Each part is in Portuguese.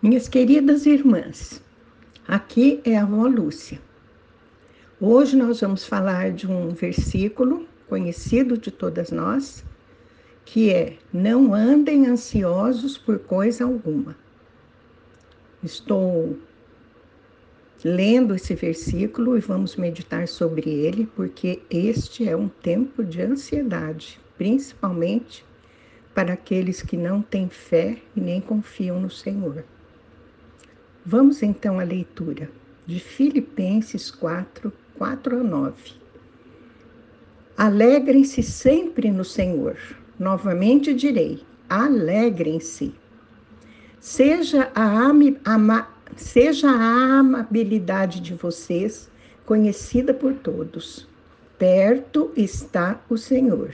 Minhas queridas irmãs, aqui é a avó Lúcia. Hoje nós vamos falar de um versículo conhecido de todas nós, que é: Não andem ansiosos por coisa alguma. Estou lendo esse versículo e vamos meditar sobre ele, porque este é um tempo de ansiedade, principalmente para aqueles que não têm fé e nem confiam no Senhor. Vamos então à leitura de Filipenses 4, 4 a 9. Alegrem-se sempre no Senhor. Novamente direi: alegrem-se. Seja a, ama, seja a amabilidade de vocês conhecida por todos. Perto está o Senhor.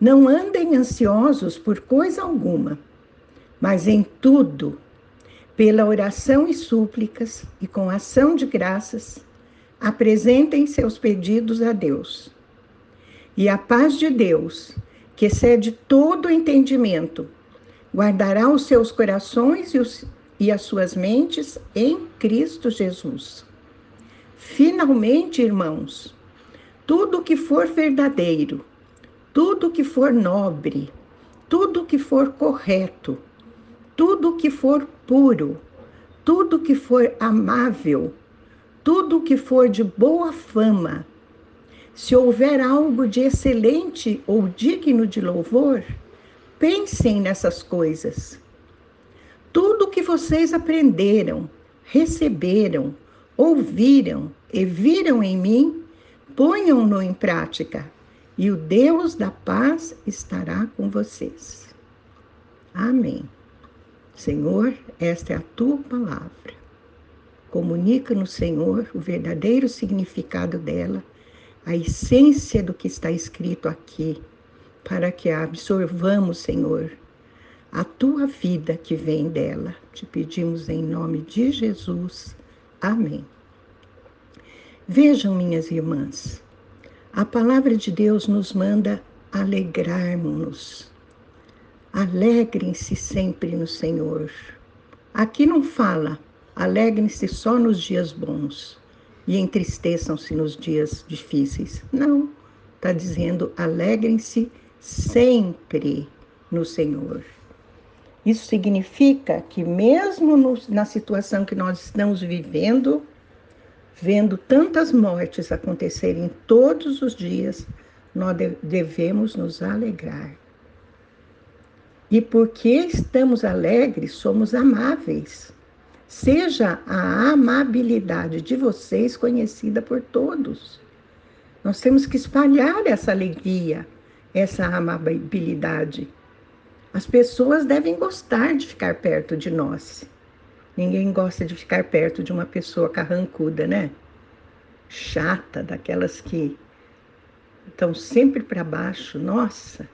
Não andem ansiosos por coisa alguma, mas em tudo pela oração e súplicas e com ação de graças, apresentem seus pedidos a Deus. E a paz de Deus, que excede todo o entendimento, guardará os seus corações e, os, e as suas mentes em Cristo Jesus. Finalmente, irmãos, tudo que for verdadeiro, tudo que for nobre, tudo que for correto, tudo que for puro, tudo que for amável, tudo que for de boa fama, se houver algo de excelente ou digno de louvor, pensem nessas coisas. Tudo que vocês aprenderam, receberam, ouviram e viram em mim, ponham-no em prática, e o Deus da paz estará com vocês. Amém. Senhor, esta é a tua palavra. Comunica no Senhor o verdadeiro significado dela, a essência do que está escrito aqui, para que absorvamos, Senhor, a tua vida que vem dela. Te pedimos em nome de Jesus. Amém. Vejam, minhas irmãs, a palavra de Deus nos manda alegrarmos-nos Alegrem-se sempre no Senhor. Aqui não fala, alegrem-se só nos dias bons e entristeçam-se nos dias difíceis. Não, está dizendo alegrem-se sempre no Senhor. Isso significa que, mesmo no, na situação que nós estamos vivendo, vendo tantas mortes acontecerem todos os dias, nós devemos nos alegrar. E porque estamos alegres, somos amáveis. Seja a amabilidade de vocês conhecida por todos. Nós temos que espalhar essa alegria, essa amabilidade. As pessoas devem gostar de ficar perto de nós. Ninguém gosta de ficar perto de uma pessoa carrancuda, né? Chata, daquelas que estão sempre para baixo. Nossa,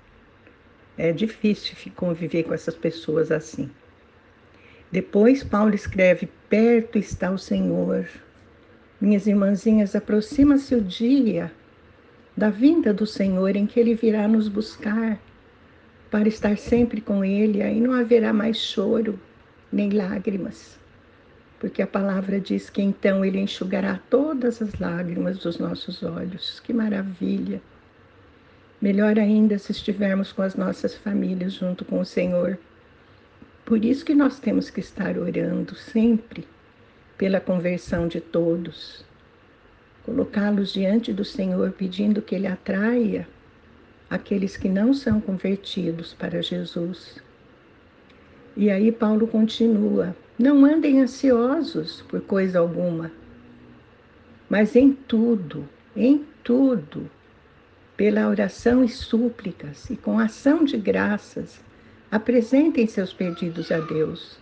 é difícil conviver com essas pessoas assim. Depois, Paulo escreve: Perto está o Senhor. Minhas irmãzinhas, aproxima-se o dia da vinda do Senhor em que ele virá nos buscar para estar sempre com ele. Aí não haverá mais choro nem lágrimas, porque a palavra diz que então ele enxugará todas as lágrimas dos nossos olhos. Que maravilha! Melhor ainda se estivermos com as nossas famílias junto com o Senhor. Por isso que nós temos que estar orando sempre pela conversão de todos. Colocá-los diante do Senhor, pedindo que Ele atraia aqueles que não são convertidos para Jesus. E aí Paulo continua: não andem ansiosos por coisa alguma, mas em tudo, em tudo, pela oração e súplicas e com ação de graças, apresentem seus pedidos a Deus.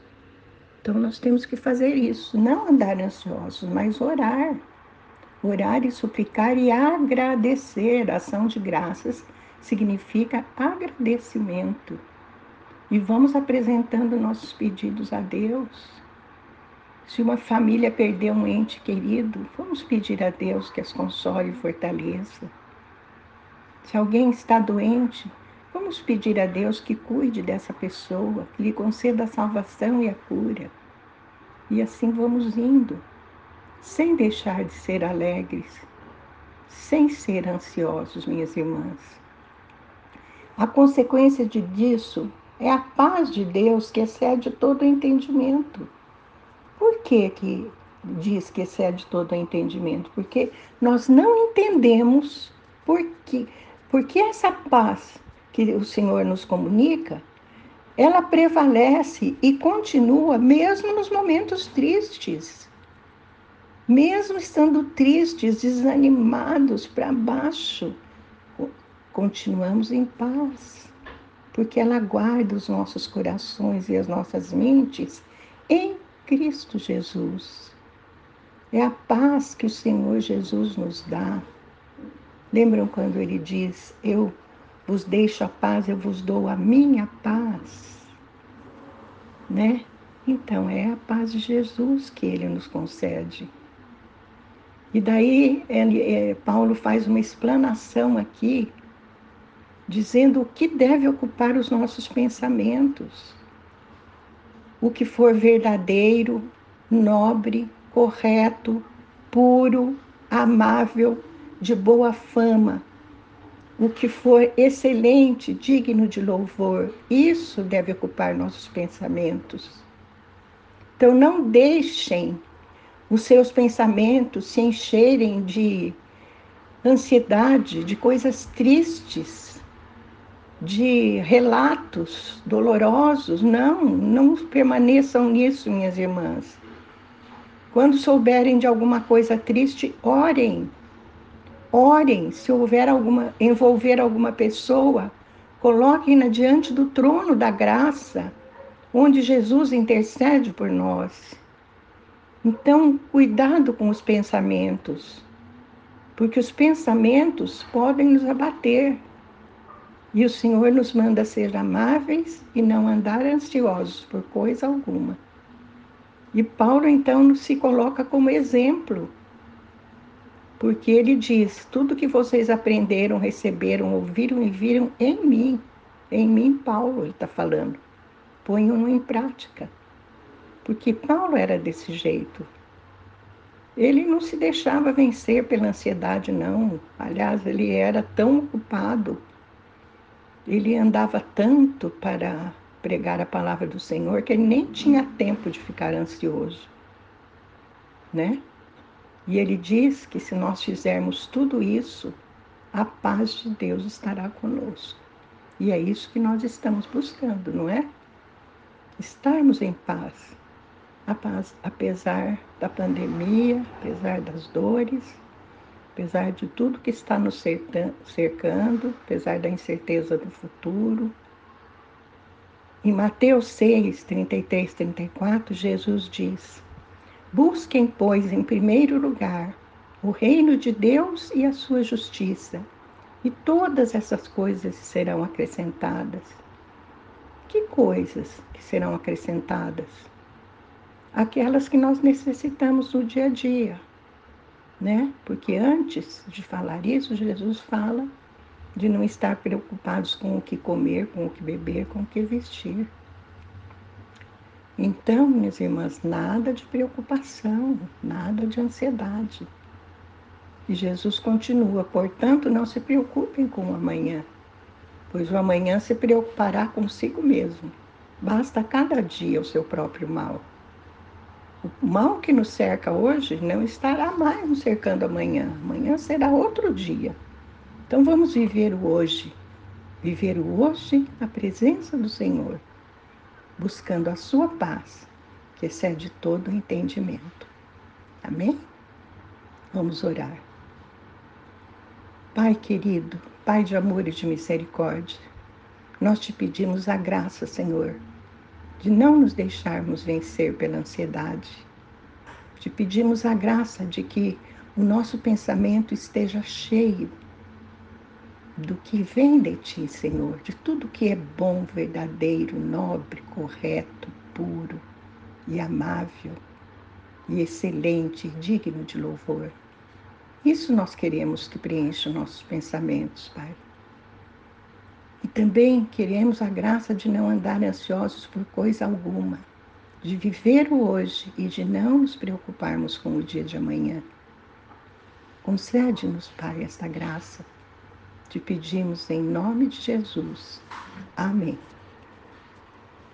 Então nós temos que fazer isso, não andar ansiosos, mas orar. Orar e suplicar e agradecer. Ação de graças significa agradecimento. E vamos apresentando nossos pedidos a Deus. Se uma família perdeu um ente querido, vamos pedir a Deus que as console e fortaleça. Alguém está doente, Vamos pedir a Deus que cuide dessa pessoa, que lhe conceda a salvação e a cura. E assim vamos indo, sem deixar de ser alegres, sem ser ansiosos, minhas irmãs. A consequência de disso é a paz de Deus que excede todo entendimento. Por que, que diz que excede todo entendimento? Porque nós não entendemos por que, porque essa paz que o Senhor nos comunica, ela prevalece e continua mesmo nos momentos tristes. Mesmo estando tristes, desanimados para baixo, continuamos em paz, porque ela guarda os nossos corações e as nossas mentes em Cristo Jesus. É a paz que o Senhor Jesus nos dá. Lembram quando ele diz: Eu vos deixo a paz, eu vos dou a minha paz. Né? Então é a paz de Jesus que ele nos concede. E daí ele, é, Paulo faz uma explanação aqui, dizendo o que deve ocupar os nossos pensamentos. O que for verdadeiro, nobre, correto, puro, amável, de boa fama, o que for excelente, digno de louvor, isso deve ocupar nossos pensamentos. Então, não deixem os seus pensamentos se encherem de ansiedade, de coisas tristes, de relatos dolorosos. Não, não permaneçam nisso, minhas irmãs. Quando souberem de alguma coisa triste, orem Orem, se houver alguma, envolver alguma pessoa, coloquem-na diante do trono da graça, onde Jesus intercede por nós. Então, cuidado com os pensamentos, porque os pensamentos podem nos abater. E o Senhor nos manda ser amáveis e não andar ansiosos por coisa alguma. E Paulo então se coloca como exemplo porque ele diz: tudo que vocês aprenderam, receberam, ouviram e viram em mim, em mim, Paulo, ele está falando, ponham em prática. Porque Paulo era desse jeito. Ele não se deixava vencer pela ansiedade, não. Aliás, ele era tão ocupado, ele andava tanto para pregar a palavra do Senhor que ele nem tinha tempo de ficar ansioso, né? E ele diz que se nós fizermos tudo isso, a paz de Deus estará conosco. E é isso que nós estamos buscando, não é? Estarmos em paz. A paz, apesar da pandemia, apesar das dores, apesar de tudo que está nos cercando, apesar da incerteza do futuro. Em Mateus 6, 33, 34, Jesus diz: Busquem, pois, em primeiro lugar o reino de Deus e a sua justiça, e todas essas coisas serão acrescentadas. Que coisas que serão acrescentadas? Aquelas que nós necessitamos no dia a dia, né? Porque antes de falar isso, Jesus fala de não estar preocupados com o que comer, com o que beber, com o que vestir. Então, minhas irmãs, nada de preocupação, nada de ansiedade. E Jesus continua, portanto, não se preocupem com o amanhã, pois o amanhã se preocupará consigo mesmo. Basta cada dia o seu próprio mal. O mal que nos cerca hoje não estará mais nos cercando amanhã. Amanhã será outro dia. Então vamos viver o hoje. Viver o hoje na presença do Senhor buscando a sua paz, que excede todo o entendimento. Amém? Vamos orar. Pai querido, Pai de amor e de misericórdia, nós te pedimos a graça, Senhor, de não nos deixarmos vencer pela ansiedade. Te pedimos a graça de que o nosso pensamento esteja cheio do que vem de ti, Senhor, de tudo que é bom, verdadeiro, nobre, correto, puro e amável e excelente, digno de louvor. Isso nós queremos que preencha nossos pensamentos, Pai. E também queremos a graça de não andar ansiosos por coisa alguma, de viver o hoje e de não nos preocuparmos com o dia de amanhã. Concede-nos, Pai, esta graça. Te pedimos em nome de Jesus. Amém.